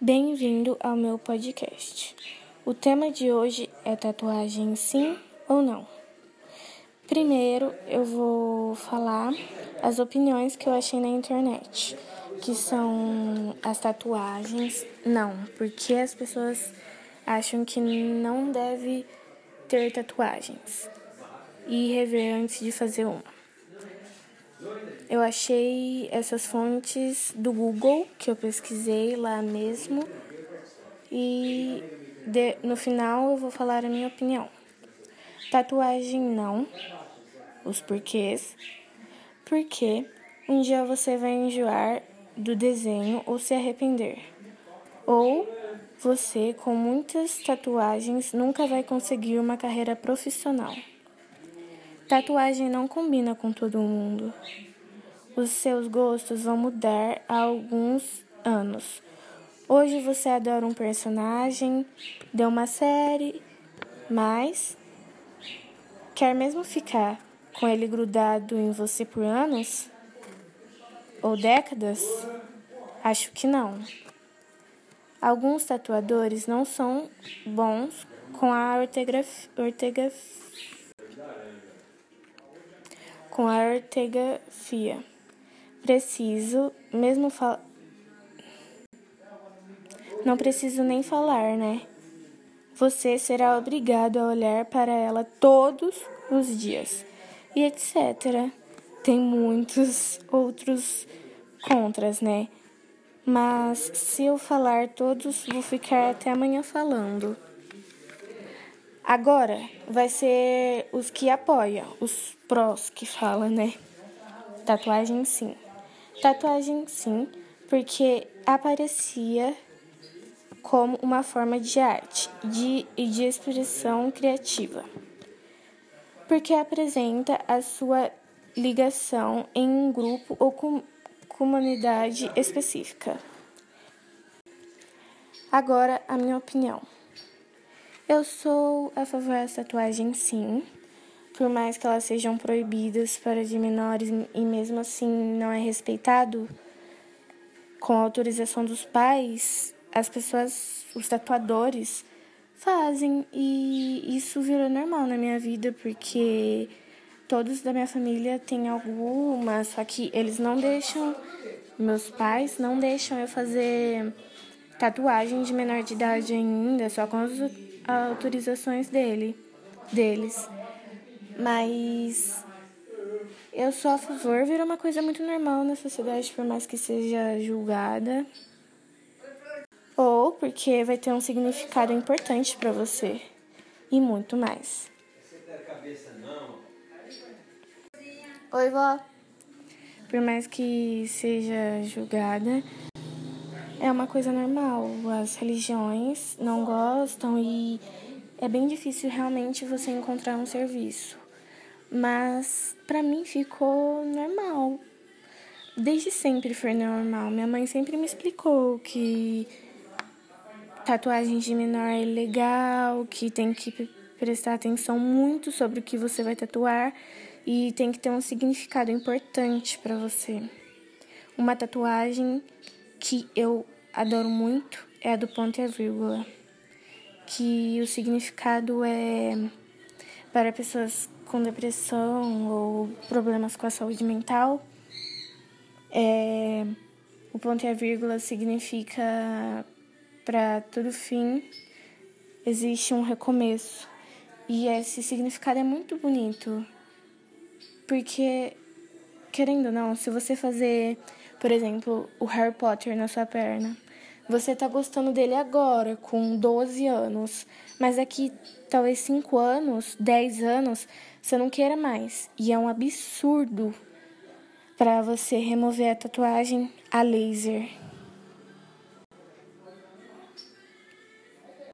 Bem-vindo ao meu podcast. O tema de hoje é tatuagem sim ou não. Primeiro, eu vou falar as opiniões que eu achei na internet, que são as tatuagens não, porque as pessoas acham que não deve ter tatuagens e rever antes de fazer uma. Eu achei essas fontes do Google, que eu pesquisei lá mesmo, e de, no final eu vou falar a minha opinião. Tatuagem não, os porquês, porque um dia você vai enjoar do desenho ou se arrepender. Ou você, com muitas tatuagens, nunca vai conseguir uma carreira profissional. Tatuagem não combina com todo mundo. Os seus gostos vão mudar há alguns anos. Hoje você adora um personagem de uma série, mas quer mesmo ficar com ele grudado em você por anos ou décadas? Acho que não. Alguns tatuadores não são bons com a ortografia, ortografia com a ortografia. Preciso mesmo falar. Não preciso nem falar, né? Você será obrigado a olhar para ela todos os dias. E etc. Tem muitos outros contras, né? Mas se eu falar todos, vou ficar até amanhã falando. Agora vai ser os que apoiam, os prós que fala, né? Tatuagem sim. Tatuagem sim, porque aparecia como uma forma de arte de, e de expressão criativa. Porque apresenta a sua ligação em um grupo ou com, comunidade específica. Agora, a minha opinião. Eu sou a favor da tatuagem, sim, por mais que elas sejam proibidas para de menores e mesmo assim não é respeitado com a autorização dos pais, as pessoas, os tatuadores fazem e isso virou normal na minha vida porque todos da minha família têm alguma, só que eles não deixam, meus pais não deixam eu fazer tatuagem de menor de idade ainda, só com as autorizações dele, deles. Mas eu sou a favor, vira uma coisa muito normal na sociedade, por mais que seja julgada. Ou porque vai ter um significado importante para você. E muito mais. Oi, vó. Por mais que seja julgada, é uma coisa normal. As religiões não gostam e é bem difícil realmente você encontrar um serviço. Mas para mim ficou normal. Desde sempre foi normal. Minha mãe sempre me explicou que tatuagem de menor é legal, que tem que prestar atenção muito sobre o que você vai tatuar e tem que ter um significado importante para você. Uma tatuagem que eu adoro muito é a do ponto e a vírgula, que o significado é para pessoas com depressão ou problemas com a saúde mental. É, o ponto e a vírgula significa para todo fim existe um recomeço. E esse significado é muito bonito. Porque, querendo ou não, se você fazer por exemplo, o Harry Potter na sua perna. Você tá gostando dele agora, com 12 anos, mas daqui talvez 5 anos, 10 anos, você não queira mais. E é um absurdo para você remover a tatuagem a laser.